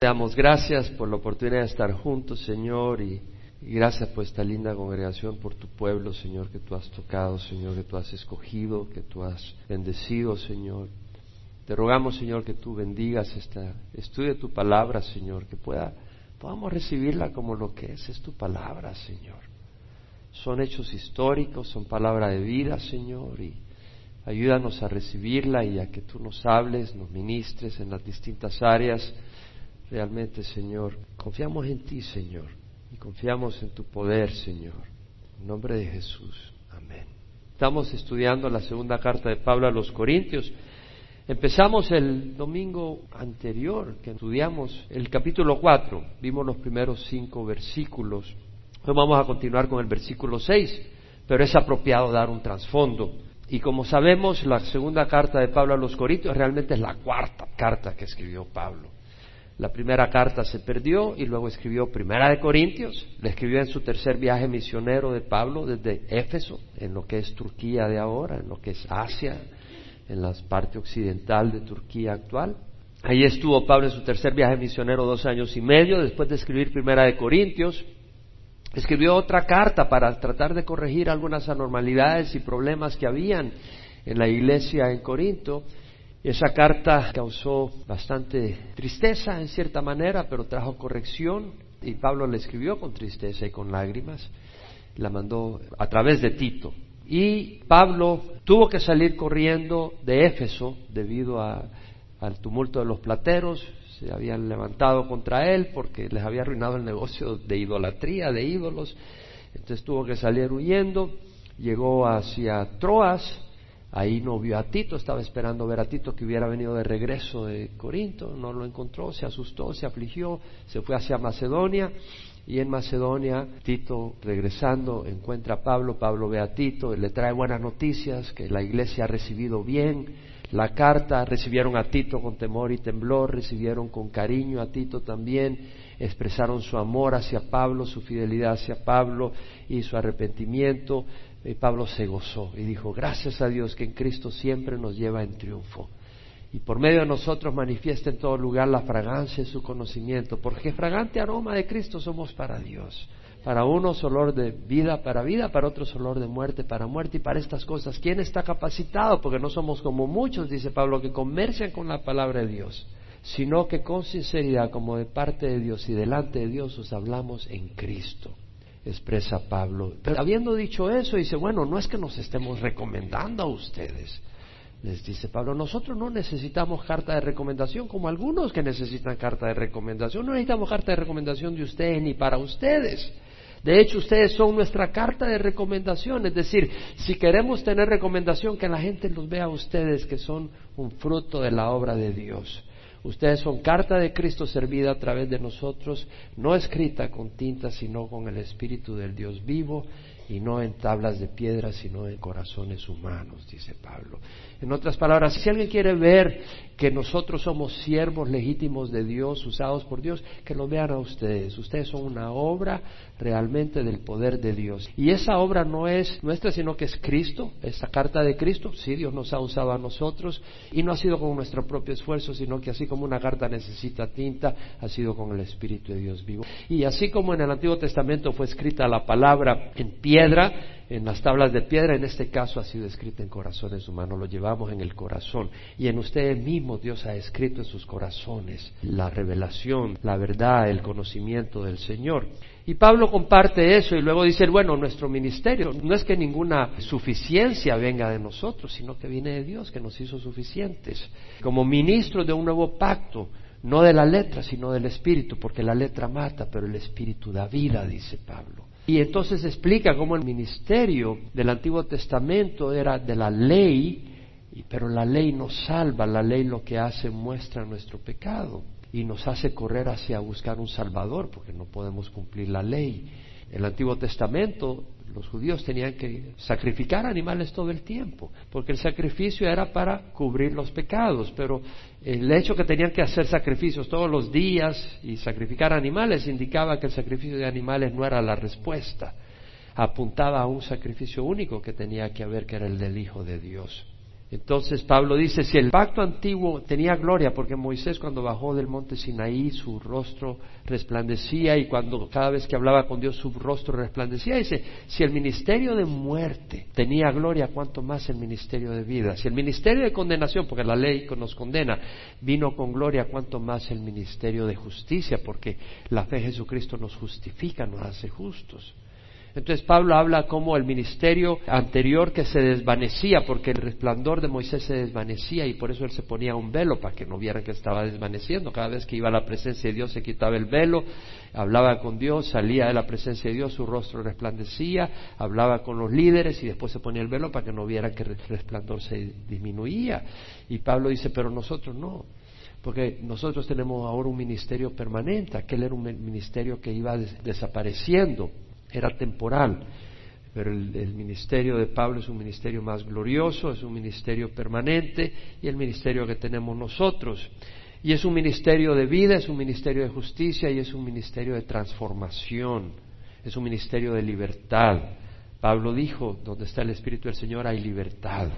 Te damos gracias por la oportunidad de estar juntos, Señor, y, gracias por esta linda congregación, por tu pueblo, Señor, que tú has tocado, Señor, que tú has escogido, que tú has bendecido, Señor. Te rogamos, Señor, que tú bendigas esta estudio de tu palabra, Señor, que pueda, podamos recibirla como lo que es, es tu palabra, Señor. Son hechos históricos, son palabra de vida, Señor, y ayúdanos a recibirla y a que tú nos hables, nos ministres en las distintas áreas Realmente, Señor, confiamos en ti, Señor, y confiamos en tu poder, Señor. En nombre de Jesús. Amén. Estamos estudiando la segunda carta de Pablo a los Corintios. Empezamos el domingo anterior que estudiamos el capítulo 4. Vimos los primeros cinco versículos. Hoy vamos a continuar con el versículo 6, pero es apropiado dar un trasfondo. Y como sabemos, la segunda carta de Pablo a los Corintios realmente es la cuarta carta que escribió Pablo. La primera carta se perdió y luego escribió Primera de Corintios, le escribió en su tercer viaje misionero de Pablo desde Éfeso, en lo que es Turquía de ahora, en lo que es Asia, en la parte occidental de Turquía actual. Ahí estuvo Pablo en su tercer viaje misionero dos años y medio, después de escribir Primera de Corintios. Escribió otra carta para tratar de corregir algunas anormalidades y problemas que habían en la iglesia en Corinto esa carta causó bastante tristeza en cierta manera, pero trajo corrección y Pablo la escribió con tristeza y con lágrimas. La mandó a través de Tito. Y Pablo tuvo que salir corriendo de Éfeso debido al tumulto de los plateros. Se habían levantado contra él porque les había arruinado el negocio de idolatría, de ídolos. Entonces tuvo que salir huyendo. Llegó hacia Troas Ahí no vio a Tito, estaba esperando ver a Tito que hubiera venido de regreso de Corinto, no lo encontró, se asustó, se afligió, se fue hacia Macedonia y en Macedonia Tito regresando encuentra a Pablo, Pablo ve a Tito, le trae buenas noticias, que la iglesia ha recibido bien la carta, recibieron a Tito con temor y temblor, recibieron con cariño a Tito también, expresaron su amor hacia Pablo, su fidelidad hacia Pablo y su arrepentimiento y Pablo se gozó y dijo, gracias a Dios que en Cristo siempre nos lleva en triunfo. Y por medio de nosotros manifiesta en todo lugar la fragancia de su conocimiento, porque fragante aroma de Cristo somos para Dios. Para unos olor de vida para vida, para otros olor de muerte para muerte y para estas cosas. ¿Quién está capacitado? Porque no somos como muchos, dice Pablo, que comercian con la palabra de Dios, sino que con sinceridad, como de parte de Dios y delante de Dios, os hablamos en Cristo expresa Pablo. Pero habiendo dicho eso, dice, bueno, no es que nos estemos recomendando a ustedes. Les dice Pablo, nosotros no necesitamos carta de recomendación como algunos que necesitan carta de recomendación. No necesitamos carta de recomendación de ustedes ni para ustedes. De hecho, ustedes son nuestra carta de recomendación. Es decir, si queremos tener recomendación, que la gente los vea a ustedes que son un fruto de la obra de Dios. Ustedes son carta de Cristo servida a través de nosotros, no escrita con tinta, sino con el Espíritu del Dios vivo, y no en tablas de piedra, sino en corazones humanos, dice Pablo. En otras palabras, si alguien quiere ver que nosotros somos siervos legítimos de Dios, usados por Dios, que lo vean a ustedes. Ustedes son una obra realmente del poder de Dios. Y esa obra no es nuestra, sino que es Cristo, esta carta de Cristo. Sí, Dios nos ha usado a nosotros y no ha sido con nuestro propio esfuerzo, sino que así como una carta necesita tinta, ha sido con el Espíritu de Dios vivo. Y así como en el Antiguo Testamento fue escrita la palabra en piedra, en las tablas de piedra, en este caso ha sido escrita en corazones humanos, lo llevamos en el corazón. Y en ustedes mismos Dios ha escrito en sus corazones la revelación, la verdad, el conocimiento del Señor. Y Pablo comparte eso y luego dice, bueno, nuestro ministerio no es que ninguna suficiencia venga de nosotros, sino que viene de Dios que nos hizo suficientes. Como ministros de un nuevo pacto, no de la letra, sino del Espíritu, porque la letra mata, pero el Espíritu da vida, dice Pablo. Y entonces explica cómo el ministerio del Antiguo Testamento era de la ley, pero la ley nos salva, la ley lo que hace muestra nuestro pecado y nos hace correr hacia buscar un Salvador, porque no podemos cumplir la ley. El Antiguo Testamento los judíos tenían que sacrificar animales todo el tiempo, porque el sacrificio era para cubrir los pecados, pero el hecho que tenían que hacer sacrificios todos los días y sacrificar animales indicaba que el sacrificio de animales no era la respuesta, apuntaba a un sacrificio único que tenía que haber, que era el del Hijo de Dios. Entonces Pablo dice, si el pacto antiguo tenía gloria, porque Moisés cuando bajó del monte Sinaí su rostro resplandecía y cuando cada vez que hablaba con Dios su rostro resplandecía, dice, si el ministerio de muerte tenía gloria, ¿cuánto más el ministerio de vida? Si el ministerio de condenación, porque la ley nos condena, vino con gloria, ¿cuánto más el ministerio de justicia? Porque la fe en Jesucristo nos justifica, nos hace justos. Entonces Pablo habla como el ministerio anterior que se desvanecía, porque el resplandor de Moisés se desvanecía y por eso él se ponía un velo para que no vieran que estaba desvaneciendo. Cada vez que iba a la presencia de Dios se quitaba el velo, hablaba con Dios, salía de la presencia de Dios, su rostro resplandecía, hablaba con los líderes y después se ponía el velo para que no vieran que el resplandor se disminuía. Y Pablo dice, pero nosotros no porque nosotros tenemos ahora un ministerio permanente, aquel era un ministerio que iba desapareciendo era temporal. Pero el, ministerio de Pablo es un ministerio más glorioso, es un ministerio permanente y el ministerio que tenemos nosotros. Y es un ministerio de vida, es un ministerio de justicia y es un ministerio de transformación, es un ministerio de libertad. Pablo dijo, donde está el Espíritu del Señor hay libertad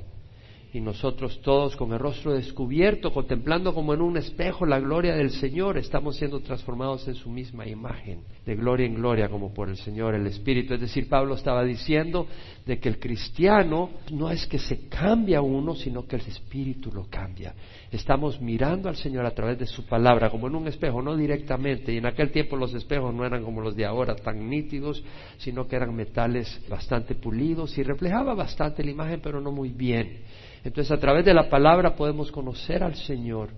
y nosotros todos con el rostro descubierto, contemplando como en un espejo la gloria del Señor, estamos siendo transformados en su misma imagen, de gloria en gloria como por el Señor, el Espíritu. Es decir, Pablo estaba diciendo de que el cristiano no es que se cambia uno, sino que el Espíritu lo cambia. Estamos mirando al Señor a través de su palabra, como en un espejo, no directamente. Y en aquel tiempo los espejos no eran como los de ahora, tan nítidos, sino que eran metales bastante pulidos y reflejaba bastante la imagen, pero no muy bien. Entonces a través de la palabra podemos conocer al Señor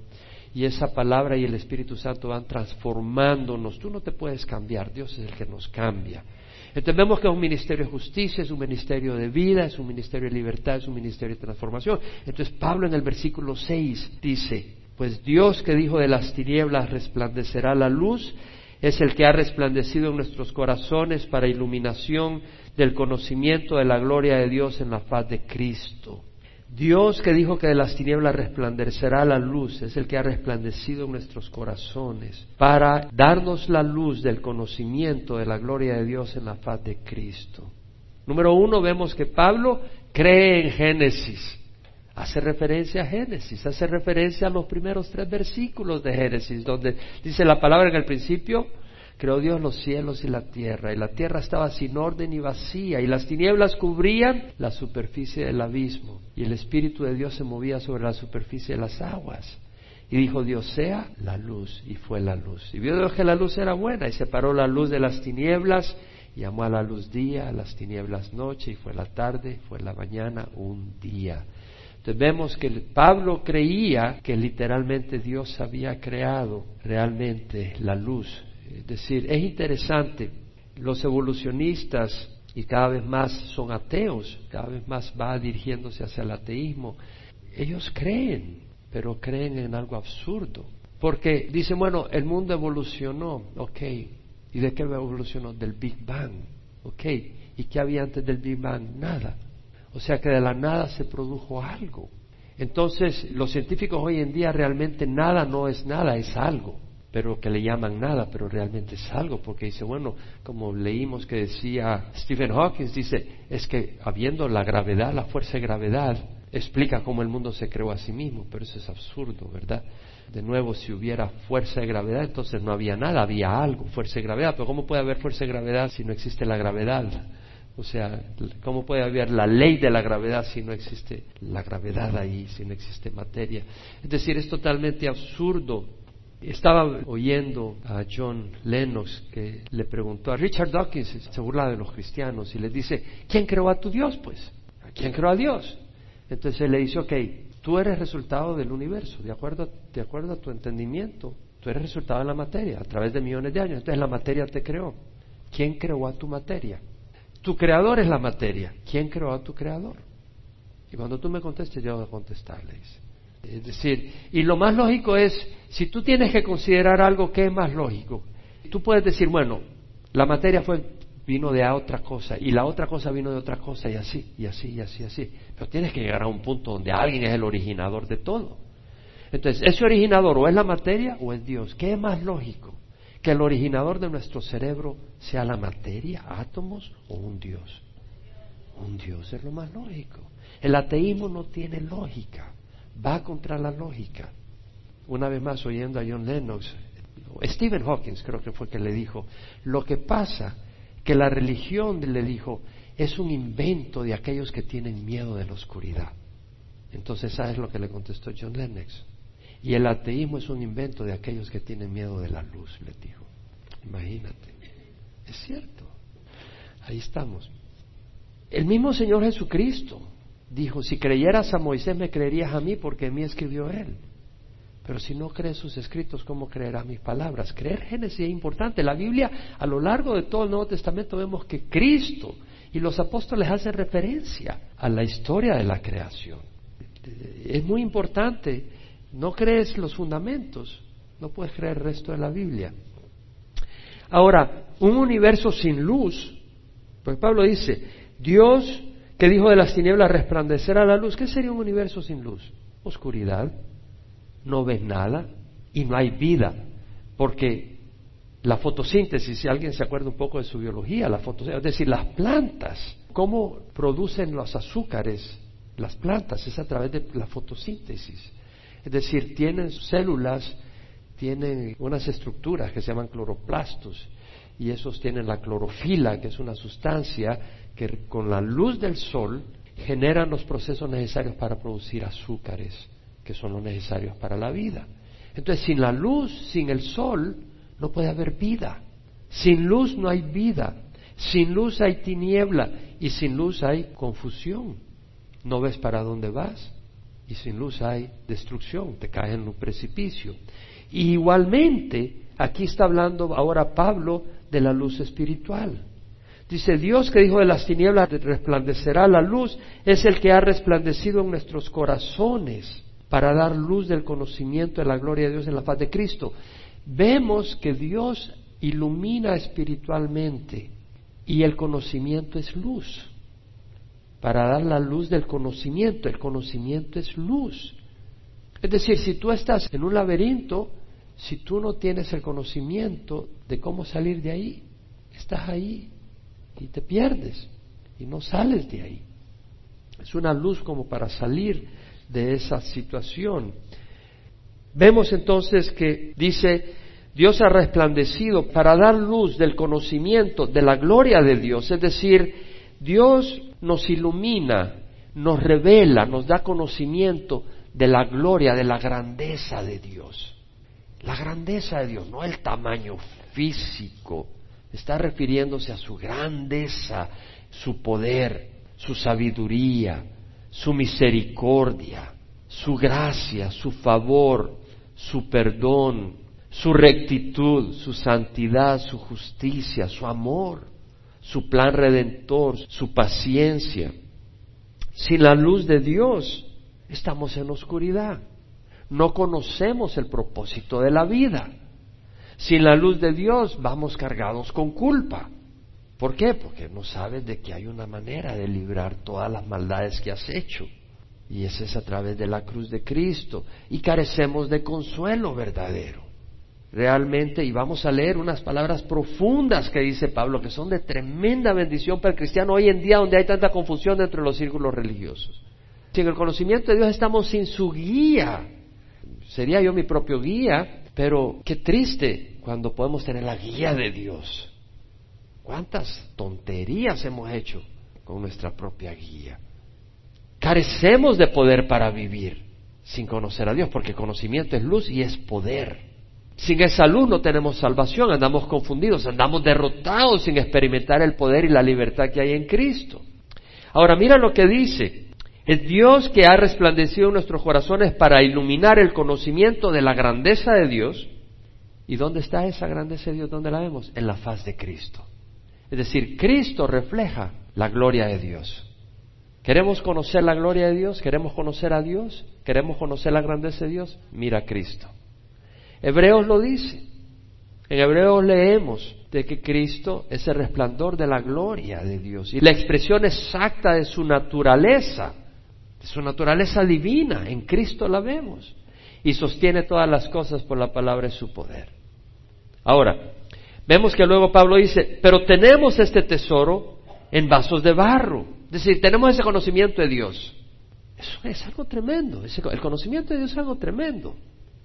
y esa palabra y el Espíritu Santo van transformándonos. Tú no te puedes cambiar, Dios es el que nos cambia. Entendemos que es un ministerio de justicia, es un ministerio de vida, es un ministerio de libertad, es un ministerio de transformación. Entonces Pablo en el versículo 6 dice, pues Dios que dijo de las tinieblas resplandecerá la luz, es el que ha resplandecido en nuestros corazones para iluminación del conocimiento de la gloria de Dios en la faz de Cristo. Dios que dijo que de las tinieblas resplandecerá la luz, es el que ha resplandecido en nuestros corazones para darnos la luz del conocimiento de la gloria de Dios en la faz de Cristo. Número uno, vemos que Pablo cree en Génesis. Hace referencia a Génesis, hace referencia a los primeros tres versículos de Génesis, donde dice la palabra en el principio, creó Dios los cielos y la tierra, y la tierra estaba sin orden y vacía, y las tinieblas cubrían la superficie del abismo, y el Espíritu de Dios se movía sobre la superficie de las aguas. Y dijo Dios, sea la luz, y fue la luz. Y vio Dios que la luz era buena, y separó la luz de las tinieblas, llamó a la luz día, a las tinieblas noche, y fue la tarde, fue la mañana, un día. Entonces vemos que Pablo creía que literalmente Dios había creado realmente la luz es decir, es interesante, los evolucionistas, y cada vez más son ateos, cada vez más va dirigiéndose hacia el ateísmo, ellos creen, pero creen en algo absurdo. Porque dicen, bueno, el mundo evolucionó, ok, ¿y de qué evolucionó? Del Big Bang, ok, ¿y qué había antes del Big Bang? Nada. O sea que de la nada se produjo algo. Entonces, los científicos hoy en día realmente nada no es nada, es algo pero que le llaman nada, pero realmente es algo, porque dice, bueno, como leímos que decía Stephen Hawking, dice, es que habiendo la gravedad, la fuerza de gravedad, explica cómo el mundo se creó a sí mismo, pero eso es absurdo, ¿verdad? De nuevo, si hubiera fuerza de gravedad, entonces no había nada, había algo, fuerza de gravedad, pero ¿cómo puede haber fuerza de gravedad si no existe la gravedad? O sea, ¿cómo puede haber la ley de la gravedad si no existe la gravedad ahí, si no existe materia? Es decir, es totalmente absurdo estaba oyendo a John Lennox que le preguntó a Richard Dawkins, se burla de los cristianos, y le dice, ¿quién creó a tu Dios? Pues, ¿a quién creó a Dios? Entonces él le dice, ok, tú eres resultado del universo, de acuerdo, de acuerdo a tu entendimiento, tú eres resultado de la materia, a través de millones de años, entonces la materia te creó. ¿Quién creó a tu materia? Tu creador es la materia. ¿Quién creó a tu creador? Y cuando tú me contestes, yo voy a contestarle. Es decir, y lo más lógico es, si tú tienes que considerar algo, ¿qué es más lógico? Tú puedes decir, bueno, la materia fue, vino de otra cosa y la otra cosa vino de otra cosa y así, y así, y así, y así. Pero tienes que llegar a un punto donde alguien es el originador de todo. Entonces, ese originador o es la materia o es Dios. ¿Qué es más lógico? Que el originador de nuestro cerebro sea la materia, átomos o un Dios. Un Dios es lo más lógico. El ateísmo no tiene lógica, va contra la lógica. Una vez más oyendo a John Lennox, Stephen Hawking creo que fue que le dijo, lo que pasa que la religión le dijo es un invento de aquellos que tienen miedo de la oscuridad. Entonces, ¿sabes lo que le contestó John Lennox? Y el ateísmo es un invento de aquellos que tienen miedo de la luz, le dijo. Imagínate. Es cierto. Ahí estamos. El mismo Señor Jesucristo dijo, si creyeras a Moisés me creerías a mí porque en mí escribió él. Pero si no crees sus escritos, ¿cómo creerás mis palabras? Creer Génesis es importante. La Biblia, a lo largo de todo el Nuevo Testamento, vemos que Cristo y los apóstoles hacen referencia a la historia de la creación. Es muy importante. No crees los fundamentos, no puedes creer el resto de la Biblia. Ahora, un universo sin luz, pues Pablo dice, Dios que dijo de las tinieblas resplandecer a la luz, ¿qué sería un universo sin luz? Oscuridad no ves nada y no hay vida, porque la fotosíntesis, si alguien se acuerda un poco de su biología, la fotosíntesis, es decir, las plantas, cómo producen los azúcares, las plantas, es a través de la fotosíntesis. Es decir, tienen células, tienen unas estructuras que se llaman cloroplastos, y esos tienen la clorofila, que es una sustancia que con la luz del sol generan los procesos necesarios para producir azúcares que son los necesarios para la vida. Entonces, sin la luz, sin el sol, no puede haber vida. Sin luz no hay vida. Sin luz hay tiniebla y sin luz hay confusión. No ves para dónde vas y sin luz hay destrucción, te caes en un precipicio. Y igualmente, aquí está hablando ahora Pablo de la luz espiritual. Dice, Dios que dijo de las tinieblas resplandecerá la luz, es el que ha resplandecido en nuestros corazones para dar luz del conocimiento de la gloria de Dios en la faz de Cristo. Vemos que Dios ilumina espiritualmente y el conocimiento es luz. Para dar la luz del conocimiento, el conocimiento es luz. Es decir, si tú estás en un laberinto, si tú no tienes el conocimiento de cómo salir de ahí, estás ahí y te pierdes y no sales de ahí. Es una luz como para salir de esa situación. Vemos entonces que dice, Dios ha resplandecido para dar luz del conocimiento de la gloria de Dios, es decir, Dios nos ilumina, nos revela, nos da conocimiento de la gloria, de la grandeza de Dios. La grandeza de Dios, no el tamaño físico, está refiriéndose a su grandeza, su poder, su sabiduría, su misericordia, su gracia, su favor, su perdón, su rectitud, su santidad, su justicia, su amor, su plan redentor, su paciencia. Sin la luz de Dios estamos en oscuridad. No conocemos el propósito de la vida. Sin la luz de Dios vamos cargados con culpa. ¿Por qué? Porque no sabes de que hay una manera de librar todas las maldades que has hecho. Y ese es a través de la cruz de Cristo. Y carecemos de consuelo verdadero. Realmente, y vamos a leer unas palabras profundas que dice Pablo, que son de tremenda bendición para el cristiano hoy en día donde hay tanta confusión dentro de los círculos religiosos. Sin el conocimiento de Dios estamos sin su guía. Sería yo mi propio guía, pero qué triste cuando podemos tener la guía de Dios ¿Cuántas tonterías hemos hecho con nuestra propia guía? Carecemos de poder para vivir sin conocer a Dios, porque conocimiento es luz y es poder. Sin esa luz no tenemos salvación, andamos confundidos, andamos derrotados sin experimentar el poder y la libertad que hay en Cristo. Ahora mira lo que dice, es Dios que ha resplandecido en nuestros corazones para iluminar el conocimiento de la grandeza de Dios. ¿Y dónde está esa grandeza de Dios? ¿Dónde la vemos? En la faz de Cristo. Es decir, Cristo refleja la gloria de Dios. ¿Queremos conocer la gloria de Dios? ¿Queremos conocer a Dios? ¿Queremos conocer la grandeza de Dios? Mira a Cristo. Hebreos lo dice. En Hebreos leemos de que Cristo es el resplandor de la gloria de Dios y la expresión exacta de su naturaleza, su naturaleza divina. En Cristo la vemos y sostiene todas las cosas por la palabra de su poder. Ahora, Vemos que luego Pablo dice, pero tenemos este tesoro en vasos de barro. Es decir, tenemos ese conocimiento de Dios. Eso es algo tremendo. El conocimiento de Dios es algo tremendo.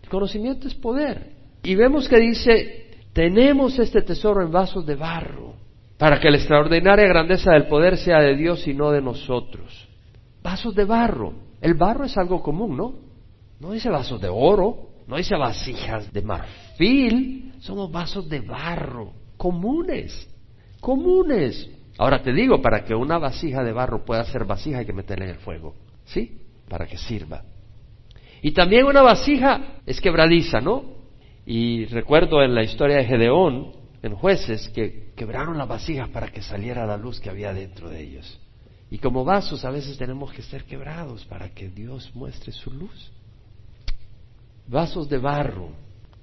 El conocimiento es poder. Y vemos que dice, tenemos este tesoro en vasos de barro, para que la extraordinaria grandeza del poder sea de Dios y no de nosotros. Vasos de barro. El barro es algo común, ¿no? No dice vasos de oro, no dice vasijas de marfil, somos vasos de barro, comunes, comunes. Ahora te digo, para que una vasija de barro pueda ser vasija hay que meterla en el fuego, ¿sí? Para que sirva. Y también una vasija es quebradiza, ¿no? Y recuerdo en la historia de Gedeón, en jueces, que quebraron las vasijas para que saliera la luz que había dentro de ellos. Y como vasos a veces tenemos que ser quebrados para que Dios muestre su luz. Vasos de barro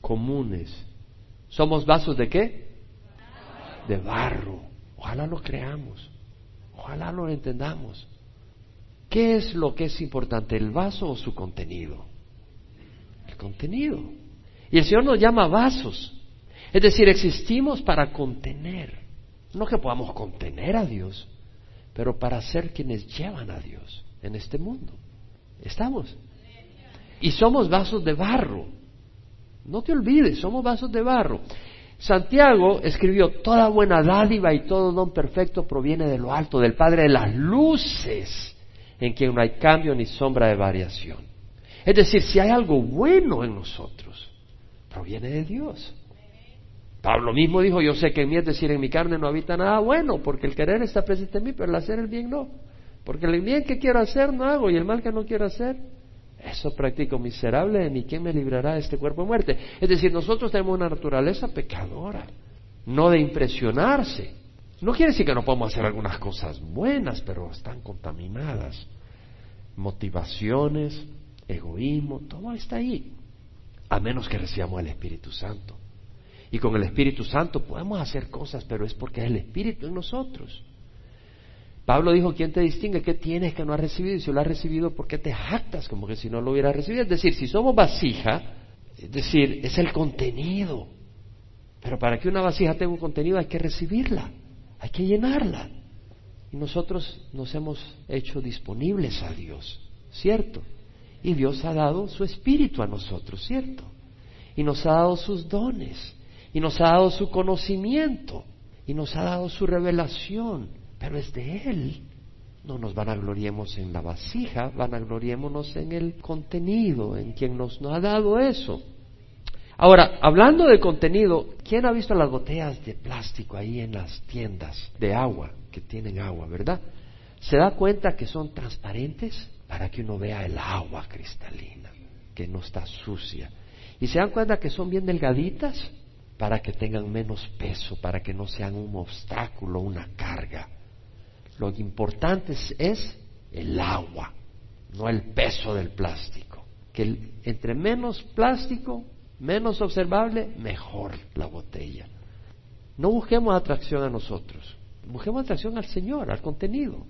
comunes. ¿Somos vasos de qué? De barro. Ojalá lo creamos. Ojalá lo entendamos. ¿Qué es lo que es importante, el vaso o su contenido? El contenido. Y el Señor nos llama vasos. Es decir, existimos para contener. No que podamos contener a Dios, pero para ser quienes llevan a Dios en este mundo. ¿Estamos? Y somos vasos de barro. No te olvides, somos vasos de barro. Santiago escribió, toda buena dádiva y todo don perfecto proviene de lo alto, del Padre de las luces, en quien no hay cambio ni sombra de variación. Es decir, si hay algo bueno en nosotros, proviene de Dios. Pablo mismo dijo, yo sé que en mí, es decir, en mi carne no habita nada bueno, porque el querer está presente en mí, pero el hacer el bien no. Porque el bien que quiero hacer no hago y el mal que no quiero hacer eso practico miserable de mí, ¿quién me librará de este cuerpo de muerte? Es decir, nosotros tenemos una naturaleza pecadora, no de impresionarse. No quiere decir que no podemos hacer algunas cosas buenas, pero están contaminadas. Motivaciones, egoísmo, todo está ahí. A menos que recibamos el Espíritu Santo. Y con el Espíritu Santo podemos hacer cosas, pero es porque es el Espíritu en nosotros. Pablo dijo, ¿quién te distingue? ¿Qué tienes que no has recibido? Y si lo has recibido, ¿por qué te jactas como que si no lo hubieras recibido? Es decir, si somos vasija, es decir, es el contenido. Pero para que una vasija tenga un contenido hay que recibirla, hay que llenarla. Y nosotros nos hemos hecho disponibles a Dios, ¿cierto? Y Dios ha dado su espíritu a nosotros, ¿cierto? Y nos ha dado sus dones, y nos ha dado su conocimiento, y nos ha dado su revelación pero es de Él. No nos vanagloriemos en la vasija, vanagloriémonos en el contenido, en quien nos, nos ha dado eso. Ahora, hablando de contenido, ¿quién ha visto las botellas de plástico ahí en las tiendas de agua, que tienen agua, verdad? ¿Se da cuenta que son transparentes para que uno vea el agua cristalina, que no está sucia? ¿Y se dan cuenta que son bien delgaditas para que tengan menos peso, para que no sean un obstáculo, una carga? Lo importante es, el agua, no el peso del plástico. Que entre menos plástico, menos observable, mejor la botella. No busquemos atracción a nosotros, busquemos atracción al Señor, al contenido.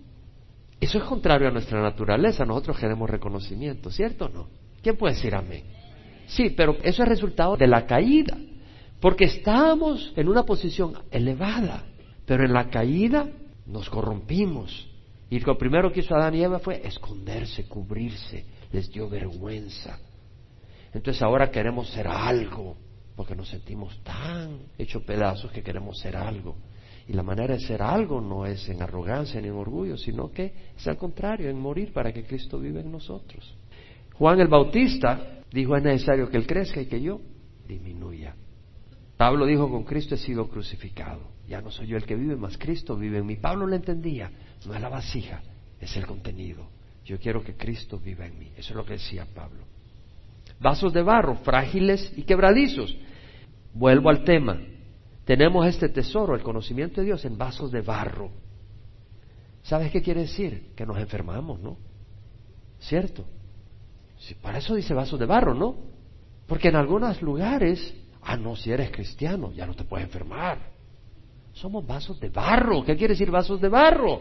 Eso es contrario a nuestra naturaleza, nosotros queremos reconocimiento, ¿cierto o no? ¿Quién puede decir amén? Sí, pero eso es resultado de la caída, porque estábamos en una posición elevada, pero en la caída nos corrompimos. Y lo primero que hizo Adán y Eva fue esconderse, cubrirse, les dio vergüenza. Entonces ahora queremos ser algo, porque nos sentimos tan hechos pedazos que queremos ser algo. Y la manera de ser algo no es en arrogancia ni en orgullo, sino que es al contrario, en morir para que Cristo viva en nosotros. Juan el Bautista dijo es necesario que Él crezca y que yo disminuya. Pablo dijo con Cristo he sido crucificado. Ya no soy yo el que vive, más Cristo vive en mí. Pablo lo entendía. No es la vasija, es el contenido. Yo quiero que Cristo viva en mí. Eso es lo que decía Pablo. Vasos de barro, frágiles y quebradizos. Vuelvo al tema. Tenemos este tesoro, el conocimiento de Dios, en vasos de barro. ¿Sabes qué quiere decir? Que nos enfermamos, ¿no? ¿Cierto? Si para eso dice vasos de barro, ¿no? Porque en algunos lugares, ah, no, si eres cristiano, ya no te puedes enfermar. Somos vasos de barro. ¿Qué quiere decir vasos de barro?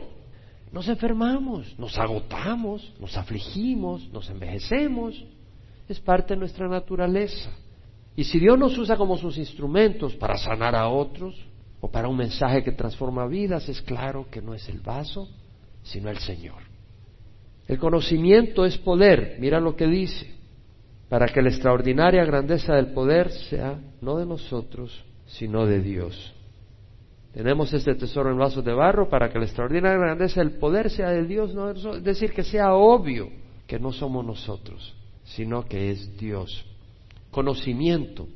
Nos enfermamos, nos agotamos, nos afligimos, nos envejecemos. Es parte de nuestra naturaleza. Y si Dios nos usa como sus instrumentos para sanar a otros, o para un mensaje que transforma vidas, es claro que no es el vaso, sino el Señor. El conocimiento es poder, mira lo que dice, para que la extraordinaria grandeza del poder sea no de nosotros, sino de Dios. Tenemos este tesoro en vasos de barro para que la extraordinaria grandeza del poder sea de Dios, no es decir, que sea obvio que no somos nosotros, sino que es Dios. Conocimiento.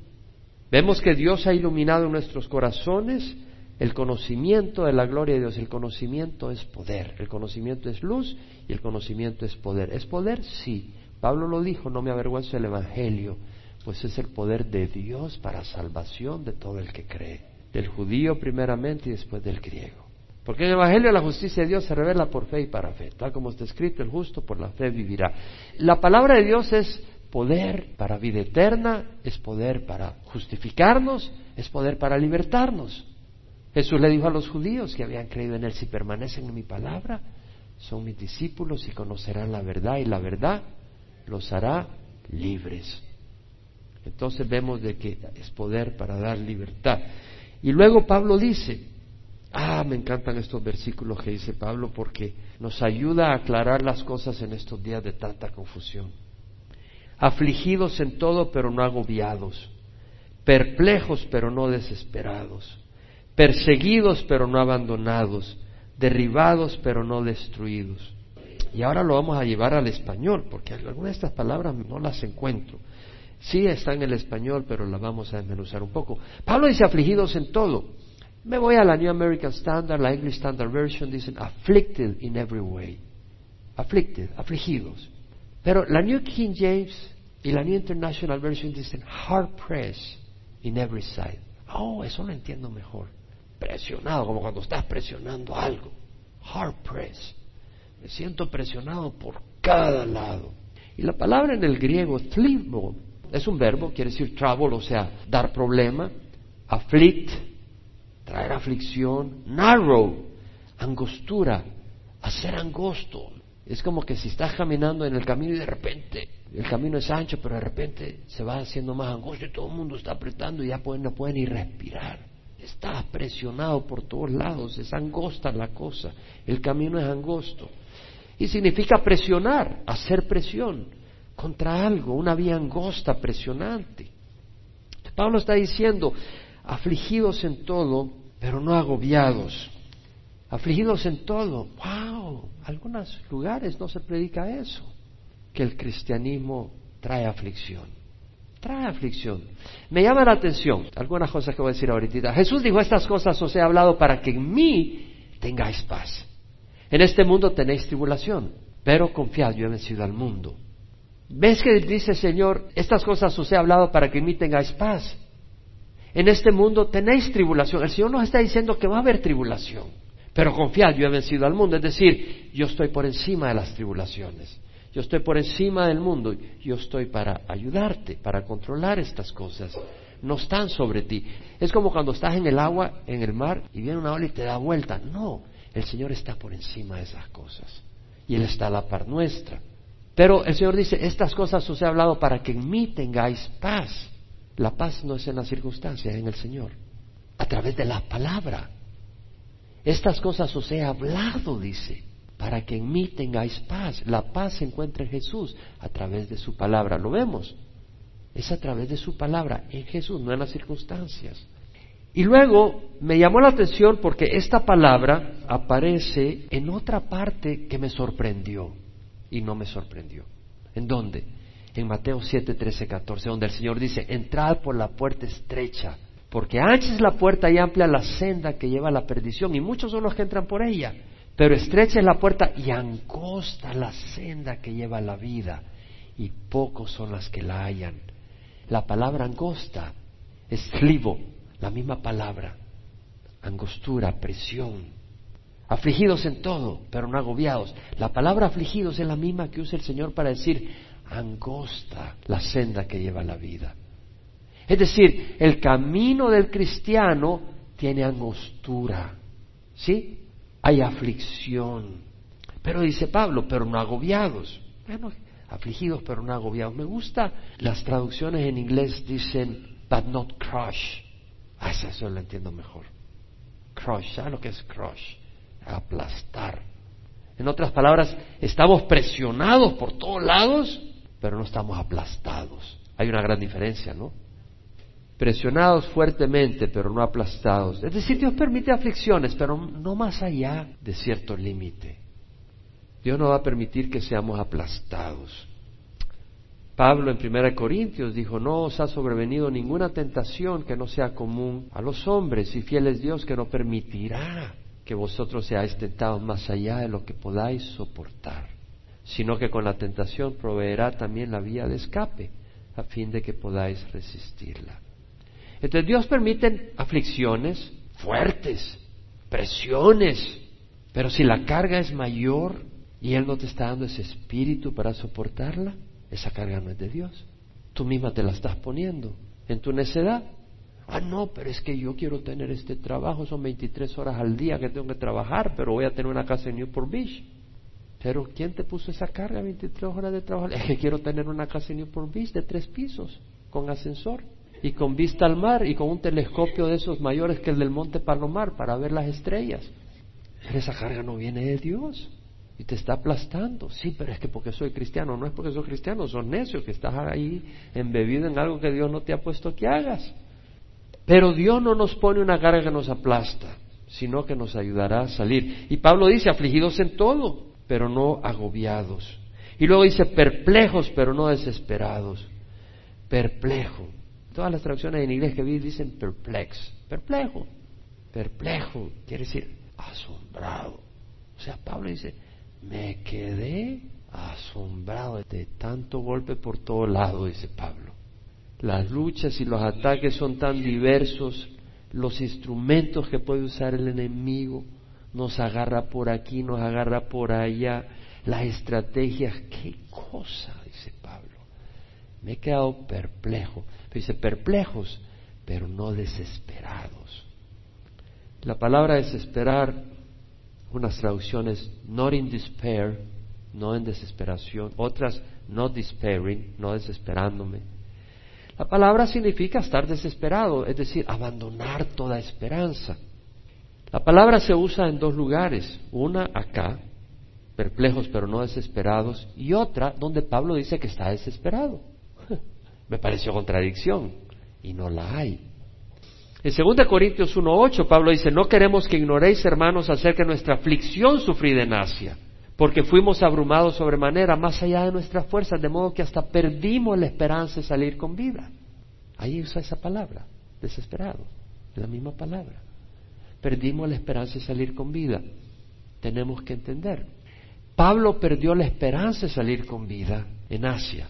Vemos que Dios ha iluminado en nuestros corazones el conocimiento de la gloria de Dios. El conocimiento es poder, el conocimiento es luz y el conocimiento es poder. ¿Es poder? Sí. Pablo lo dijo, no me avergüenzo del Evangelio, pues es el poder de Dios para salvación de todo el que cree, del judío primeramente y después del griego. Porque en el Evangelio la justicia de Dios se revela por fe y para fe, tal como está escrito, el justo por la fe vivirá. La palabra de Dios es poder para vida eterna, es poder para justificarnos, es poder para libertarnos. Jesús le dijo a los judíos que habían creído en Él, si permanecen en mi palabra, son mis discípulos y conocerán la verdad y la verdad los hará libres. Entonces vemos de que es poder para dar libertad. Y luego Pablo dice, ah, me encantan estos versículos que dice Pablo porque nos ayuda a aclarar las cosas en estos días de tanta confusión. Afligidos en todo pero no agobiados, perplejos pero no desesperados, perseguidos pero no abandonados, derribados pero no destruidos y ahora lo vamos a llevar al español, porque algunas de estas palabras no las encuentro. Sí está en el español, pero las vamos a desmenuzar un poco. Pablo dice afligidos en todo. Me voy a la New American Standard, la English Standard Version, dicen afflicted in every way. Afflicted, afligidos. Pero la New King James y la New International Version dicen hard pressed in every side. Oh, eso lo entiendo mejor. Presionado, como cuando estás presionando algo. Hard pressed. Me siento presionado por cada lado. Y la palabra en el griego, thlibo, es un verbo, quiere decir trouble, o sea, dar problema, afflict, traer aflicción, narrow, angostura, hacer angosto. Es como que si estás caminando en el camino y de repente el camino es ancho, pero de repente se va haciendo más angosto y todo el mundo está apretando y ya no pueden ni respirar. Estás presionado por todos lados, es angosta la cosa, el camino es angosto. Y significa presionar, hacer presión contra algo, una vía angosta, presionante. Pablo está diciendo, afligidos en todo, pero no agobiados. Afligidos en todo. ¡Wow! Algunos lugares no se predica eso. Que el cristianismo trae aflicción. Trae aflicción. Me llama la atención algunas cosas que voy a decir ahorita. Jesús dijo estas cosas, os he hablado para que en mí tengáis paz. En este mundo tenéis tribulación, pero confiad, yo he vencido al mundo. ¿Ves que dice Señor, estas cosas os he hablado para que en mí tengáis paz? En este mundo tenéis tribulación. El Señor nos está diciendo que va a haber tribulación, pero confiad, yo he vencido al mundo. Es decir, yo estoy por encima de las tribulaciones. Yo estoy por encima del mundo. Yo estoy para ayudarte, para controlar estas cosas. No están sobre ti. Es como cuando estás en el agua, en el mar, y viene una ola y te da vuelta. No, el Señor está por encima de esas cosas. Y Él está a la par nuestra. Pero el Señor dice, estas cosas os he hablado para que en mí tengáis paz. La paz no es en las circunstancias, es en el Señor. A través de la palabra. Estas cosas os he hablado, dice, para que en mí tengáis paz. La paz se encuentra en Jesús a través de su palabra. ¿Lo vemos? Es a través de su palabra, en Jesús, no en las circunstancias. Y luego me llamó la atención porque esta palabra aparece en otra parte que me sorprendió y no me sorprendió. ¿En dónde? En Mateo 7, 13, 14, donde el Señor dice, entrad por la puerta estrecha, porque ancha es la puerta y amplia la senda que lleva a la perdición, y muchos son los que entran por ella, pero estrecha es la puerta y angosta la senda que lleva la vida, y pocos son las que la hallan. La palabra angosta es clivo, la misma palabra, angostura, presión, afligidos en todo, pero no agobiados. La palabra afligidos es la misma que usa el Señor para decir angosta la senda que lleva la vida. Es decir, el camino del cristiano tiene angostura, ¿sí? Hay aflicción. Pero dice Pablo, pero no agobiados. Bueno, afligidos pero no agobiados. Me gusta las traducciones en inglés dicen but not crushed. Ah, eso lo entiendo mejor. crush. ¿Sabes lo que es crush? Aplastar. En otras palabras, estamos presionados por todos lados, pero no estamos aplastados. Hay una gran diferencia, ¿no? Presionados fuertemente, pero no aplastados. Es decir, Dios permite aflicciones, pero no más allá de cierto límite. Dios no va a permitir que seamos aplastados. Pablo en 1 Corintios dijo, no os ha sobrevenido ninguna tentación que no sea común a los hombres y fiel es Dios que no permitirá que vosotros seáis tentados más allá de lo que podáis soportar, sino que con la tentación proveerá también la vía de escape, a fin de que podáis resistirla. Entonces Dios permite aflicciones fuertes, presiones, pero si la carga es mayor y Él no te está dando ese espíritu para soportarla, esa carga no es de Dios. Tú misma te la estás poniendo en tu necedad. Ah, no, pero es que yo quiero tener este trabajo, son 23 horas al día que tengo que trabajar, pero voy a tener una casa en Newport Beach. Pero ¿quién te puso esa carga, 23 horas de trabajo? Es que quiero tener una casa en Newport Beach de tres pisos, con ascensor, y con vista al mar, y con un telescopio de esos mayores que el del Monte Palomar para ver las estrellas. Pero esa carga no viene de Dios y te está aplastando. Sí, pero es que porque soy cristiano, no es porque soy cristiano, son necios que estás ahí embebido en algo que Dios no te ha puesto que hagas. Pero Dios no nos pone una carga que nos aplasta, sino que nos ayudará a salir. Y Pablo dice, afligidos en todo, pero no agobiados. Y luego dice, perplejos, pero no desesperados. Perplejo. Todas las traducciones en inglés que vi dicen perplex. Perplejo. Perplejo quiere decir asombrado. O sea, Pablo dice, me quedé asombrado de tanto golpe por todo lado, dice Pablo. Las luchas y los ataques son tan diversos, los instrumentos que puede usar el enemigo, nos agarra por aquí, nos agarra por allá, las estrategias, qué cosa, dice Pablo. Me he quedado perplejo. Dice perplejos, pero no desesperados. La palabra desesperar, unas traducciones, not in despair, no en desesperación, otras, not despairing, no desesperándome la palabra significa estar desesperado, es decir, abandonar toda esperanza. La palabra se usa en dos lugares, una acá, perplejos pero no desesperados, y otra donde Pablo dice que está desesperado. Me pareció contradicción y no la hay. En 2 Corintios 1.8 Pablo dice, no queremos que ignoréis hermanos acerca de nuestra aflicción sufrida en Asia porque fuimos abrumados sobremanera, más allá de nuestras fuerzas, de modo que hasta perdimos la esperanza de salir con vida. Ahí usa esa palabra, desesperado, la misma palabra. Perdimos la esperanza de salir con vida. Tenemos que entender. Pablo perdió la esperanza de salir con vida en Asia,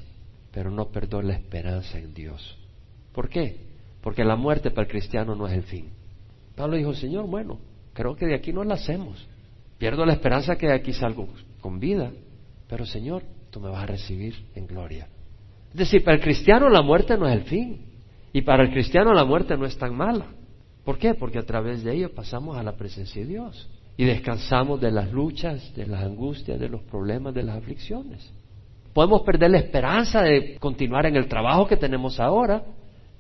pero no perdió la esperanza en Dios. ¿Por qué? Porque la muerte para el cristiano no es el fin. Pablo dijo, Señor, bueno, creo que de aquí no la hacemos. Pierdo la esperanza que de aquí salgo con vida, pero Señor, tú me vas a recibir en gloria. Es decir, para el cristiano la muerte no es el fin, y para el cristiano la muerte no es tan mala. ¿Por qué? Porque a través de ello pasamos a la presencia de Dios y descansamos de las luchas, de las angustias, de los problemas, de las aflicciones. Podemos perder la esperanza de continuar en el trabajo que tenemos ahora,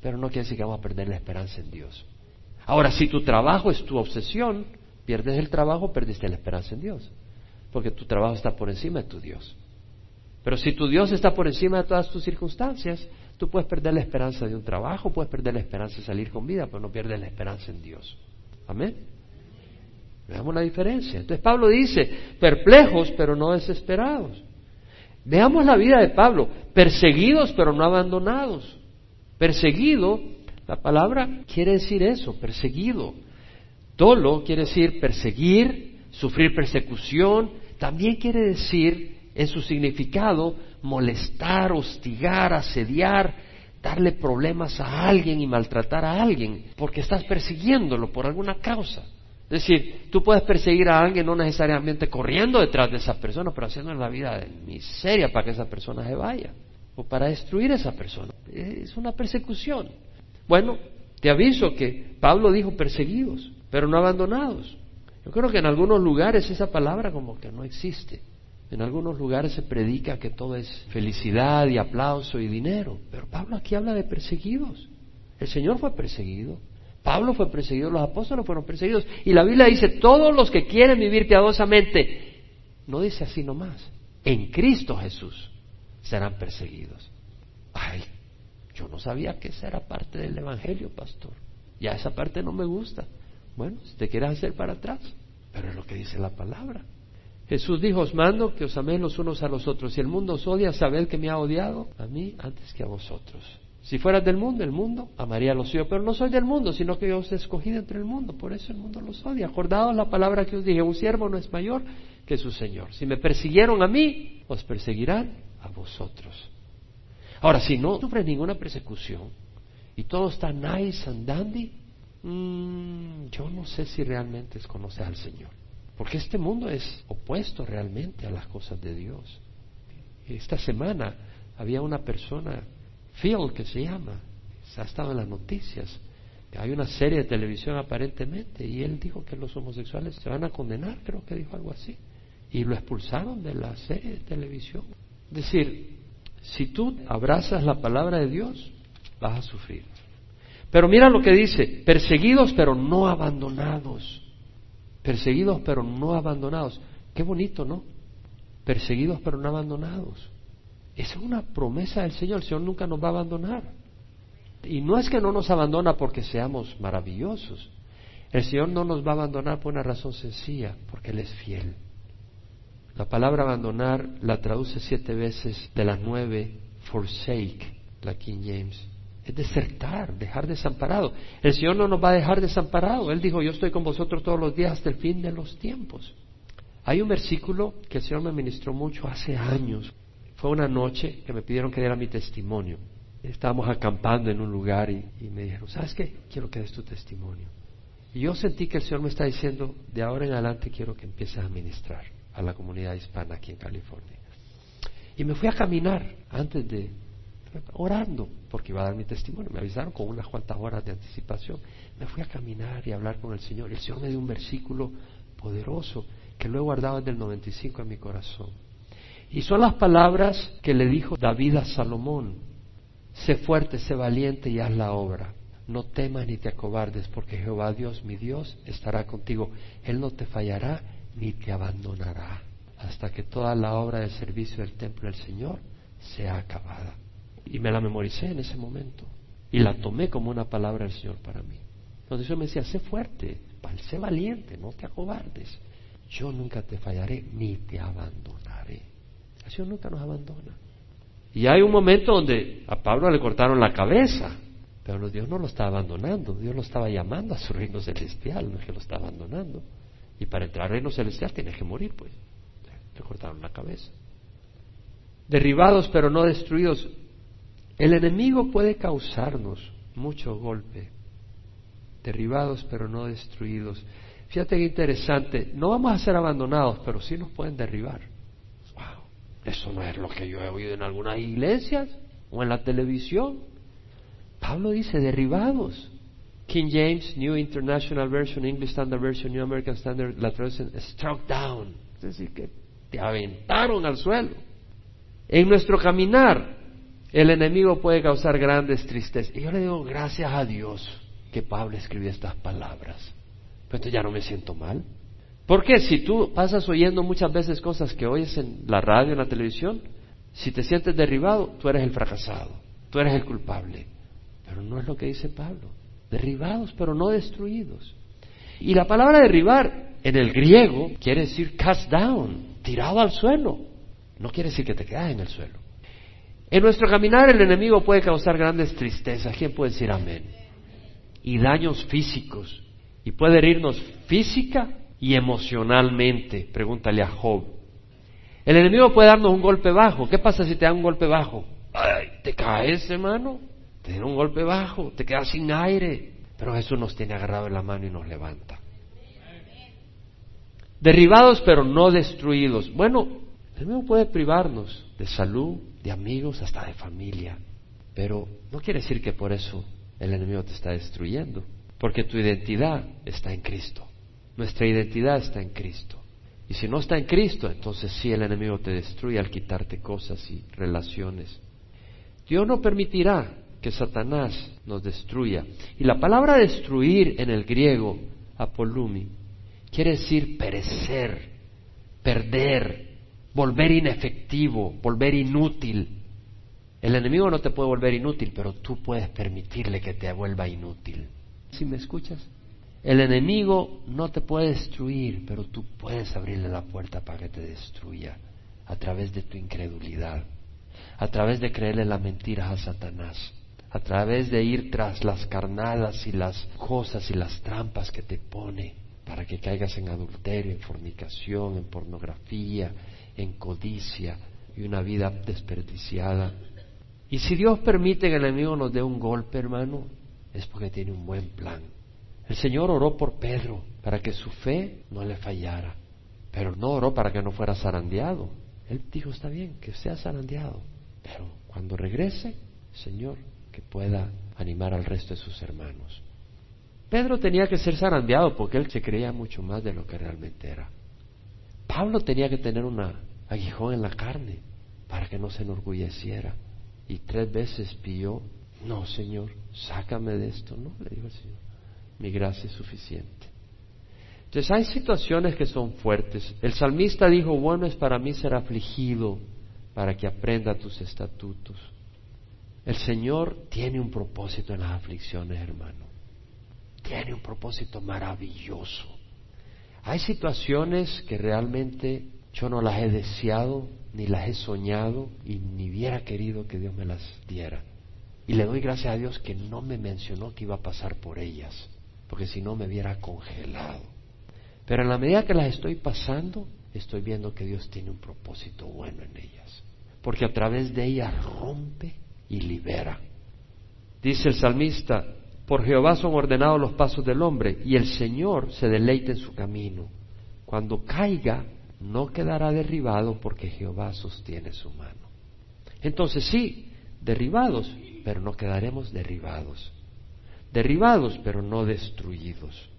pero no quiere decir que vamos a perder la esperanza en Dios. Ahora, si tu trabajo es tu obsesión, pierdes el trabajo, perdiste la esperanza en Dios, porque tu trabajo está por encima de tu Dios. Pero si tu Dios está por encima de todas tus circunstancias, tú puedes perder la esperanza de un trabajo, puedes perder la esperanza de salir con vida, pero no pierdes la esperanza en Dios. Amén. Veamos la diferencia. Entonces Pablo dice, perplejos pero no desesperados. Veamos la vida de Pablo, perseguidos pero no abandonados. Perseguido, la palabra quiere decir eso, perseguido. Dolo quiere decir perseguir, sufrir persecución, también quiere decir en su significado molestar, hostigar, asediar, darle problemas a alguien y maltratar a alguien, porque estás persiguiéndolo por alguna causa. Es decir, tú puedes perseguir a alguien no necesariamente corriendo detrás de esa persona, pero haciendo la vida de miseria para que esa persona se vaya, o para destruir a esa persona. Es una persecución. Bueno, te aviso que Pablo dijo perseguidos pero no abandonados. Yo creo que en algunos lugares esa palabra como que no existe. En algunos lugares se predica que todo es felicidad y aplauso y dinero, pero Pablo aquí habla de perseguidos. El Señor fue perseguido, Pablo fue perseguido, los apóstoles fueron perseguidos. Y la Biblia dice, todos los que quieren vivir piadosamente, no dice así nomás, en Cristo Jesús serán perseguidos. Ay, yo no sabía que esa era parte del Evangelio, pastor. Ya esa parte no me gusta. Bueno, si te quieres hacer para atrás, pero es lo que dice la palabra. Jesús dijo, os mando que os améis los unos a los otros. Si el mundo os odia, sabed que me ha odiado a mí antes que a vosotros. Si fueras del mundo, el mundo amaría a los suyos, pero no soy del mundo, sino que yo os he escogido entre el mundo, por eso el mundo los odia. Acordaos la palabra que os dije, un siervo no es mayor que su Señor. Si me persiguieron a mí, os perseguirán a vosotros. Ahora, si no sufres ninguna persecución y todo está nice and dandy, mm, yo no sé si realmente es conocer al Señor. Porque este mundo es opuesto realmente a las cosas de Dios. Esta semana había una persona, Phil que se llama, ha estado en las noticias, hay una serie de televisión aparentemente, y él dijo que los homosexuales se van a condenar, creo que dijo algo así, y lo expulsaron de la serie de televisión. Es decir, si tú abrazas la palabra de Dios, vas a sufrir. Pero mira lo que dice, perseguidos pero no abandonados perseguidos pero no abandonados. Qué bonito, ¿no? Perseguidos pero no abandonados. Es una promesa del Señor. El Señor nunca nos va a abandonar. Y no es que no nos abandona porque seamos maravillosos. El Señor no nos va a abandonar por una razón sencilla, porque Él es fiel. La palabra abandonar la traduce siete veces de las nueve, forsake, la King James es desertar, dejar desamparado. El Señor no nos va a dejar desamparado. Él dijo, yo estoy con vosotros todos los días hasta el fin de los tiempos. Hay un versículo que el Señor me ministró mucho hace años. Fue una noche que me pidieron que diera mi testimonio. Estábamos acampando en un lugar y, me dijeron, ¿sabes qué? Quiero que des tu testimonio. Y yo sentí que el Señor me está diciendo, de ahora en adelante quiero que empieces a ministrar a la comunidad hispana aquí en California. Y me fui a caminar antes de, orando, porque iba a dar mi testimonio. Me avisaron con unas cuantas horas de anticipación. Me fui a caminar y a hablar con el Señor. El Señor me dio un versículo poderoso que lo he guardado desde el 95 en mi corazón. Y son las palabras que le dijo David a Salomón. Sé fuerte, sé valiente y haz la obra. No temas ni te acobardes, porque Jehová Dios, mi Dios, estará contigo. Él no te fallará ni te abandonará hasta que toda la obra de servicio del templo del Señor sea acabada. Y me la memoricé en ese momento. Y la tomé como una palabra del Señor para mí. Entonces yo me decía, sé fuerte, sé valiente, no te acobardes. Yo nunca te fallaré ni te abandonaré. Nunca nos abandona. Y hay un momento donde a Pablo le cortaron la cabeza, pero Dios no lo está abandonando, Dios lo estaba llamando a su reino celestial, no es que lo está abandonando. Y para entrar al reino celestial tienes que morir, pues. Le cortaron la cabeza. Derribados pero no destruidos. El enemigo puede causarnos mucho golpe, derribados pero no destruidos. Fíjate qué interesante, no vamos a ser abandonados, pero sí nos pueden derribar. Eso no es lo que yo he oído en algunas iglesias o en la televisión. Pablo dice derribados. King James, New International Version, English Standard Version, New American Standard, la traducción struck down. Es decir, que te aventaron al suelo. En nuestro caminar el enemigo puede causar grandes tristezas. Y yo le digo, gracias a Dios que Pablo escribió estas palabras. Pero entonces ya no me siento mal. Porque si tú pasas oyendo muchas veces cosas que oyes en la radio, en la televisión, si te sientes derribado, tú eres el fracasado, tú eres el culpable. Pero no es lo que dice Pablo. Derribados, pero no destruidos. Y la palabra derribar en el griego quiere decir cast down, tirado al suelo. No quiere decir que te quedas en el suelo. En nuestro caminar el enemigo puede causar grandes tristezas. ¿Quién puede decir amén? Y daños físicos. Y puede herirnos física y emocionalmente. Pregúntale a Job. El enemigo puede darnos un golpe bajo. ¿Qué pasa si te da un golpe bajo? Ay, te caes, hermano. Te da un golpe bajo. Te quedas sin aire. Pero Jesús nos tiene agarrado en la mano y nos levanta. Derribados pero no destruidos. Bueno, el enemigo puede privarnos de salud, de amigos, hasta de familia. Pero no quiere decir que por eso el enemigo te está destruyendo, porque tu identidad está en Cristo. Nuestra identidad está en Cristo. Y si no está en Cristo, entonces sí el enemigo te destruye al quitarte cosas y relaciones. Dios no permitirá que Satanás nos destruya. Y la palabra destruir en el griego, apolumi, quiere decir perecer, perder, volver inefectivo, volver inútil. El enemigo no te puede volver inútil, pero tú puedes permitirle que te vuelva inútil. ¿Sí me escuchas? El enemigo no te puede destruir, pero tú puedes abrirle la puerta para que te destruya a través de tu incredulidad, a través de creerle las mentiras a Satanás, a través de ir tras las carnadas y las cosas y las trampas que te pone para que caigas en adulterio, en fornicación, en pornografía, en codicia y una vida desperdiciada. Y si Dios permite que el enemigo nos dé un golpe, hermano, es porque tiene un buen plan. El Señor oró por Pedro para que su fe no le fallara, pero no oró para que no fuera zarandeado. Él dijo, está bien, que sea zarandeado, pero cuando regrese, Señor, que pueda animar al resto de sus hermanos. Pedro tenía que ser zarandeado porque él se creía mucho más de lo que realmente era. Pablo tenía que tener un aguijón en la carne para que no se enorgulleciera. Y tres veces pidió, no, Señor, sácame de esto. No, le dijo el Señor, mi gracia es suficiente. Entonces hay situaciones que son fuertes. El salmista dijo, bueno es para mí ser afligido para que aprenda tus estatutos. El Señor tiene un propósito en las aflicciones, hermano. Tiene un propósito maravilloso. Hay situaciones que realmente yo no las he deseado, ni las he soñado, y ni hubiera querido que Dios me las diera. Y le doy gracias a Dios que no me mencionó que iba a pasar por ellas, porque si no me hubiera congelado. Pero en la medida que las estoy pasando, estoy viendo que Dios tiene un propósito bueno en ellas. Porque a través de ellas rompe y libera. Dice el salmista, por Jehová son ordenados los pasos del hombre y el Señor se deleita en su camino. Cuando caiga, no quedará derribado porque Jehová sostiene su mano. Entonces sí, derribados, pero no quedaremos derribados. Derribados, pero no destruidos.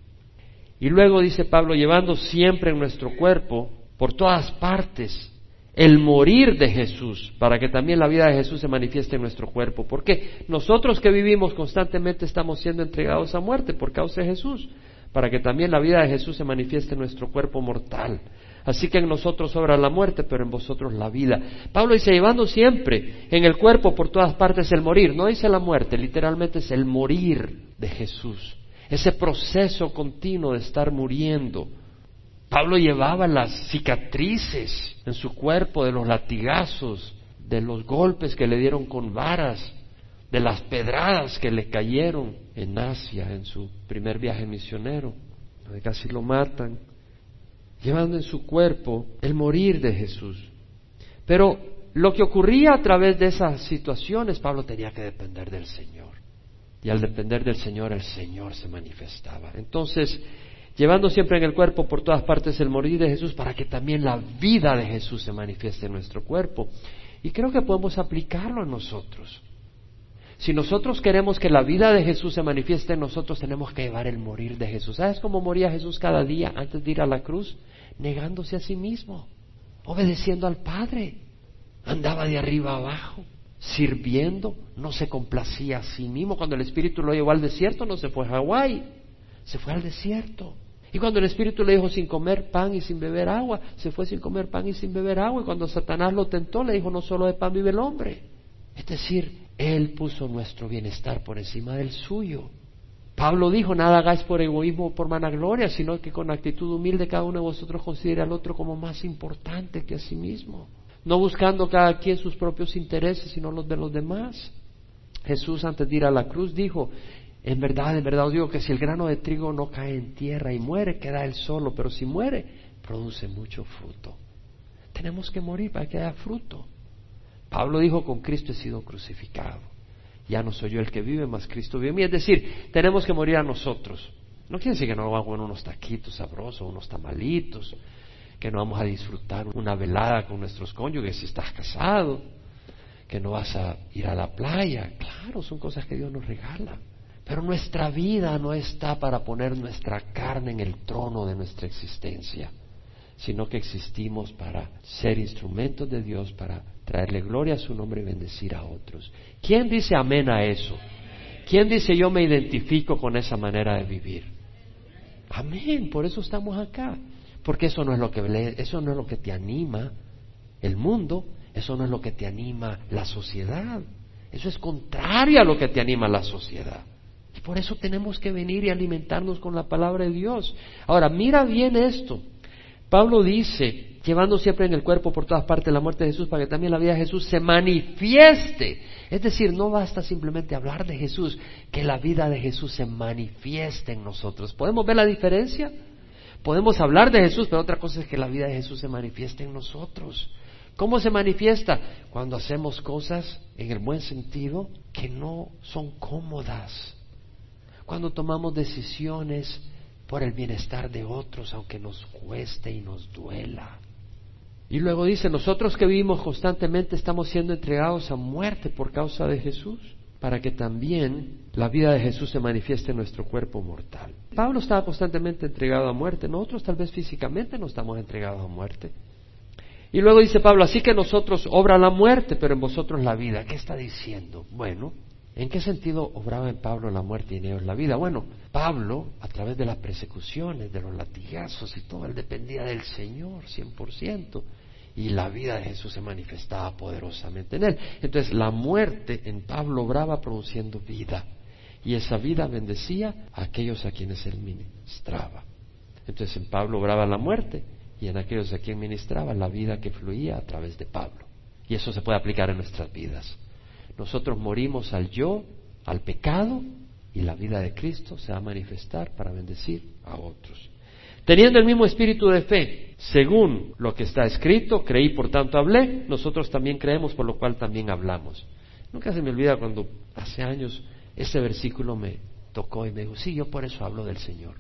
Y luego dice Pablo, llevando siempre en nuestro cuerpo, por todas partes, el morir de Jesús, para que también la vida de Jesús se manifieste en nuestro cuerpo. Porque nosotros que vivimos constantemente estamos siendo entregados a muerte por causa de Jesús, para que también la vida de Jesús se manifieste en nuestro cuerpo mortal. Así que en nosotros sobra la muerte, pero en vosotros la vida. Pablo dice, llevando siempre en el cuerpo por todas partes el morir. No dice la muerte, literalmente es el morir de Jesús ese proceso continuo de estar muriendo. Pablo llevaba las cicatrices en su cuerpo de los latigazos, de los golpes que le dieron con varas, de las pedradas que le cayeron en Asia en su primer viaje misionero, donde casi lo matan, llevando en su cuerpo el morir de Jesús. Pero lo que ocurría a través de esas situaciones, Pablo tenía que depender del Señor. Y al depender del Señor, el Señor se manifestaba. Entonces, llevando siempre en el cuerpo por todas partes el morir de Jesús para que también la vida de Jesús se manifieste en nuestro cuerpo. Y creo que podemos aplicarlo a nosotros. Si nosotros queremos que la vida de Jesús se manifieste en nosotros, tenemos que llevar el morir de Jesús. ¿Sabes cómo moría Jesús cada día antes de ir a la cruz? Negándose a sí mismo, obedeciendo al Padre. Andaba de arriba abajo sirviendo, no se complacía a sí mismo. Cuando el Espíritu lo llevó al desierto, no se fue a Hawái, se fue al desierto. Y cuando el Espíritu le dijo sin comer pan y sin beber agua, se fue sin comer pan y sin beber agua. Y cuando Satanás lo tentó, le dijo, no solo de pan vive el hombre. Es decir, Él puso nuestro bienestar por encima del suyo. Pablo dijo, nada hagáis por egoísmo o por vanagloria, sino que con actitud humilde cada uno de vosotros considere al otro como más importante que a sí mismo no buscando cada quien sus propios intereses, sino los de los demás. Jesús antes de ir a la cruz dijo, en verdad, en verdad os digo que si el grano de trigo no cae en tierra y muere, queda él solo, pero si muere, produce mucho fruto. Tenemos que morir para que haya fruto. Pablo dijo, con Cristo he sido crucificado. Ya no soy yo el que vive, más Cristo vive en mí. Es decir, tenemos que morir a nosotros. No quiere decir que no a unos taquitos sabrosos, unos tamalitos, que no vamos a disfrutar una velada con nuestros cónyuges si estás casado, que no vas a ir a la playa. Claro, son cosas que Dios nos regala. Pero nuestra vida no está para poner nuestra carne en el trono de nuestra existencia. Sino que existimos para ser instrumentos de Dios, para traerle gloria a su nombre y bendecir a otros. ¿Quién dice amén a eso? ¿Quién dice yo me identifico con esa manera de vivir? Amén, por eso estamos acá. Porque eso no es lo que eso no es lo que te anima el mundo, eso no es lo que te anima la sociedad. Eso es contrario a lo que te anima la sociedad. Y por eso tenemos que venir y alimentarnos con la palabra de Dios. Ahora, mira bien esto. Pablo dice, llevando siempre en el cuerpo por todas partes la muerte de Jesús para que también la vida de Jesús se manifieste. Es decir, no basta simplemente hablar de Jesús, que la vida de Jesús se manifieste en nosotros. ¿Podemos ver la diferencia? Podemos hablar de Jesús, pero otra cosa es que la vida de Jesús se manifieste en nosotros. ¿Cómo se manifiesta? Cuando hacemos cosas en el buen sentido que no son cómodas. Cuando tomamos decisiones por el bienestar de otros, aunque nos cueste y nos duela. Y luego dice, nosotros que vivimos constantemente estamos siendo entregados a muerte por causa de Jesús, para que también la vida de Jesús se manifieste en nuestro cuerpo mortal. Pablo estaba constantemente entregado a muerte, nosotros tal vez físicamente no estamos entregados a muerte. Y luego dice Pablo, así que nosotros obra la muerte, pero en vosotros la vida. ¿Qué está diciendo? Bueno, ¿En qué sentido obraba en Pablo la muerte y en ellos la vida? Bueno, Pablo, a través de las persecuciones, de los latigazos y todo, él dependía del Señor 100%. Y la vida de Jesús se manifestaba poderosamente en él. Entonces, la muerte en Pablo obraba produciendo vida. Y esa vida bendecía a aquellos a quienes él ministraba. Entonces, en Pablo obraba la muerte y en aquellos a quien ministraba la vida que fluía a través de Pablo. Y eso se puede aplicar en nuestras vidas. Nosotros morimos al yo, al pecado, y la vida de Cristo se va a manifestar para bendecir a otros. Teniendo el mismo espíritu de fe, según lo que está escrito, creí, por tanto hablé, nosotros también creemos, por lo cual también hablamos. Nunca se me olvida cuando hace años ese versículo me tocó y me dijo, sí, yo por eso hablo del Señor,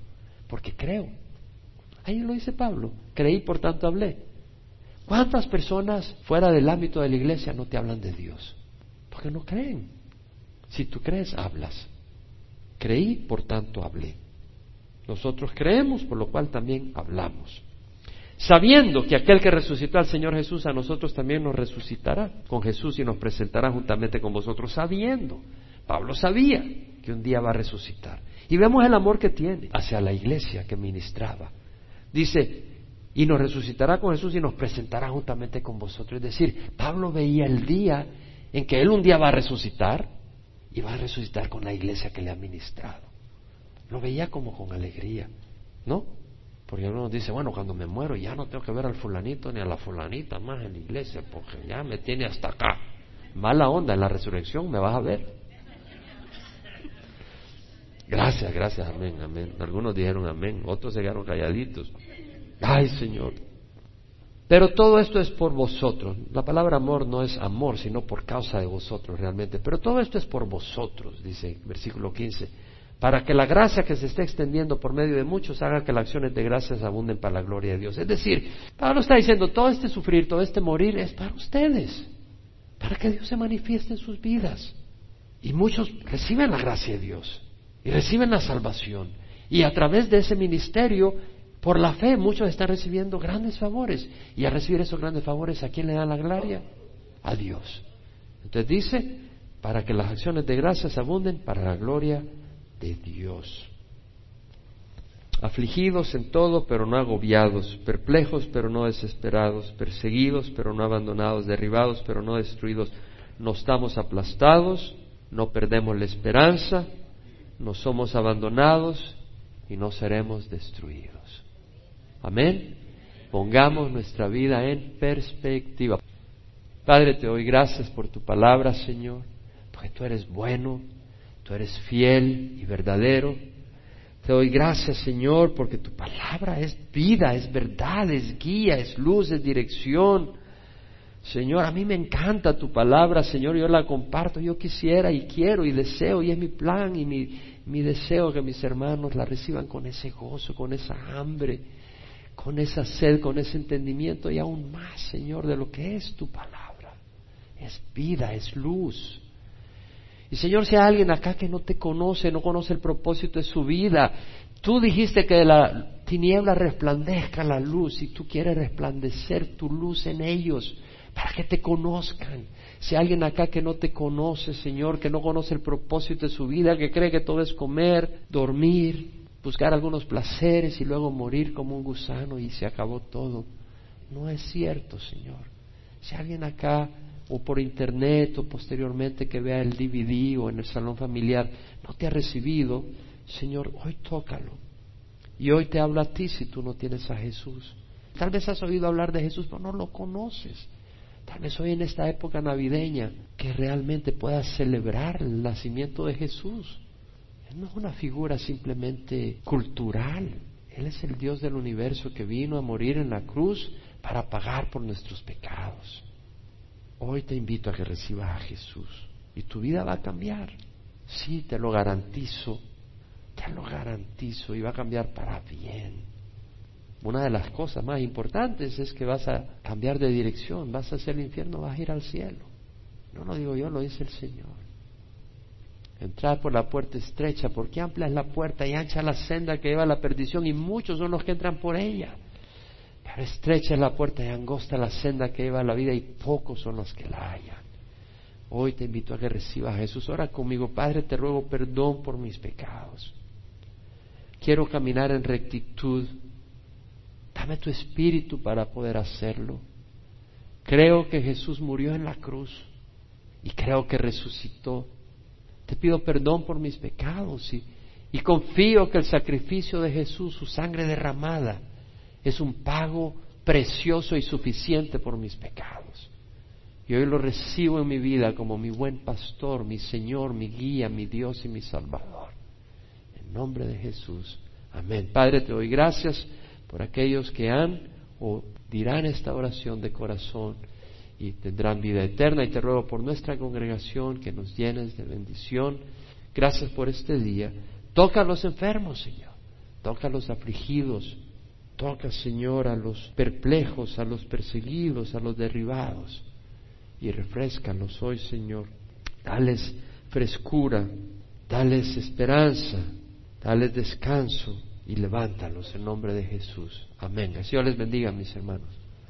porque creo. Ahí lo dice Pablo, creí, por tanto hablé. ¿Cuántas personas fuera del ámbito de la iglesia no te hablan de Dios? Porque no creen. Si tú crees, hablas. Creí, por tanto hablé. Nosotros creemos, por lo cual también hablamos. Sabiendo que aquel que resucitó al Señor Jesús a nosotros también nos resucitará con Jesús y nos presentará juntamente con vosotros, sabiendo. Pablo sabía que un día va a resucitar. Y vemos el amor que tiene hacia la iglesia que ministraba. Dice, y nos resucitará con Jesús y nos presentará juntamente con vosotros. Es decir, Pablo veía el día en que Él un día va a resucitar y va a resucitar con la iglesia que le ha ministrado. Lo veía como con alegría, ¿no? Porque uno dice, bueno, cuando me muero ya no tengo que ver al fulanito ni a la fulanita más en la iglesia, porque ya me tiene hasta acá. Mala onda, en la resurrección me vas a ver. Gracias, gracias, amén, amén. Algunos dijeron amén, otros se quedaron calladitos. Ay, Señor, pero todo esto es por vosotros. La palabra amor no es amor, sino por causa de vosotros realmente. Pero todo esto es por vosotros, dice versículo 15, para que la gracia que se esté extendiendo por medio de muchos haga que las acciones de gracias abunden para la gloria de Dios. Es decir, Pablo está diciendo, todo este sufrir, todo este morir es para ustedes, para que Dios se manifieste en sus vidas. Y muchos reciben la gracia de Dios y reciben la salvación. Y a través de ese ministerio por la fe muchos están recibiendo grandes favores. Y al recibir esos grandes favores, ¿a quién le dan la gloria? A Dios. Entonces dice, para que las acciones de gracias abunden para la gloria de Dios. Afligidos en todo, pero no agobiados, perplejos, pero no desesperados, perseguidos, pero no abandonados, derribados, pero no destruidos. No estamos aplastados, no perdemos la esperanza, no somos abandonados y no seremos destruidos. Amén. Pongamos nuestra vida en perspectiva. Padre, te doy gracias por tu palabra, Señor, porque tú eres bueno, tú eres fiel y verdadero. Te doy gracias, Señor, porque tu palabra es vida, es verdad, es guía, es luz, es dirección. Señor, a mí me encanta tu palabra, Señor, yo la comparto, yo quisiera y quiero y deseo y es mi plan y mi, mi deseo que mis hermanos la reciban con ese gozo, con esa hambre con esa sed, con ese entendimiento y aún más, Señor, de lo que es tu palabra. Es vida, es luz. Y Señor, si hay alguien acá que no te conoce, no conoce el propósito de su vida, tú dijiste que la tiniebla resplandezca la luz y tú quieres resplandecer tu luz en ellos para que te conozcan. Si hay alguien acá que no te conoce, Señor, que no conoce el propósito de su vida, que cree que todo es comer, dormir, buscar algunos placeres y luego morir como un gusano y se acabó todo. No es cierto, Señor. Si alguien acá o por internet o posteriormente que vea el DVD o en el salón familiar no te ha recibido, Señor, hoy tócalo. Y hoy te hablo a ti si tú no tienes a Jesús. Tal vez has oído hablar de Jesús, pero no lo conoces. Tal vez hoy en esta época navideña que realmente puedas celebrar el nacimiento de Jesús. Él no es una figura simplemente cultural. Él es el Dios del universo que vino a morir en la cruz para pagar por nuestros pecados. Hoy te invito a que recibas a Jesús y tu vida va a cambiar. Sí, te lo garantizo, te lo garantizo y va a cambiar para bien. Una de las cosas más importantes es que vas a cambiar de dirección, vas hacia el infierno, vas a ir al cielo. No lo digo yo, lo dice el Señor. Entrar por la puerta estrecha, porque amplia es la puerta y ancha la senda que lleva a la perdición y muchos son los que entran por ella. Pero estrecha es la puerta y angosta la senda que lleva a la vida y pocos son los que la hallan. Hoy te invito a que recibas a Jesús. Ora conmigo, Padre, te ruego perdón por mis pecados. Quiero caminar en rectitud. Dame tu espíritu para poder hacerlo. Creo que Jesús murió en la cruz y creo que resucitó. Te pido perdón por mis pecados y, confío que el sacrificio de Jesús, su sangre derramada, es un pago precioso y suficiente por mis pecados. Y hoy lo recibo en mi vida como mi buen pastor, mi Señor, mi guía, mi Dios y mi Salvador. En nombre de Jesús. Amén. Padre, te doy gracias por aquellos que han o dirán esta oración de corazón y tendrán vida eterna. Y te ruego por nuestra congregación que nos llenes de bendición. Gracias por este día. Toca a los enfermos, Señor. Toca a los afligidos. Toca, Señor, a los perplejos, a los perseguidos, a los derribados. Y refrescalos hoy, Señor. Dales frescura, dales esperanza, dales descanso y levántalos en nombre de Jesús. Amén. Que Dios les bendiga, mis hermanos.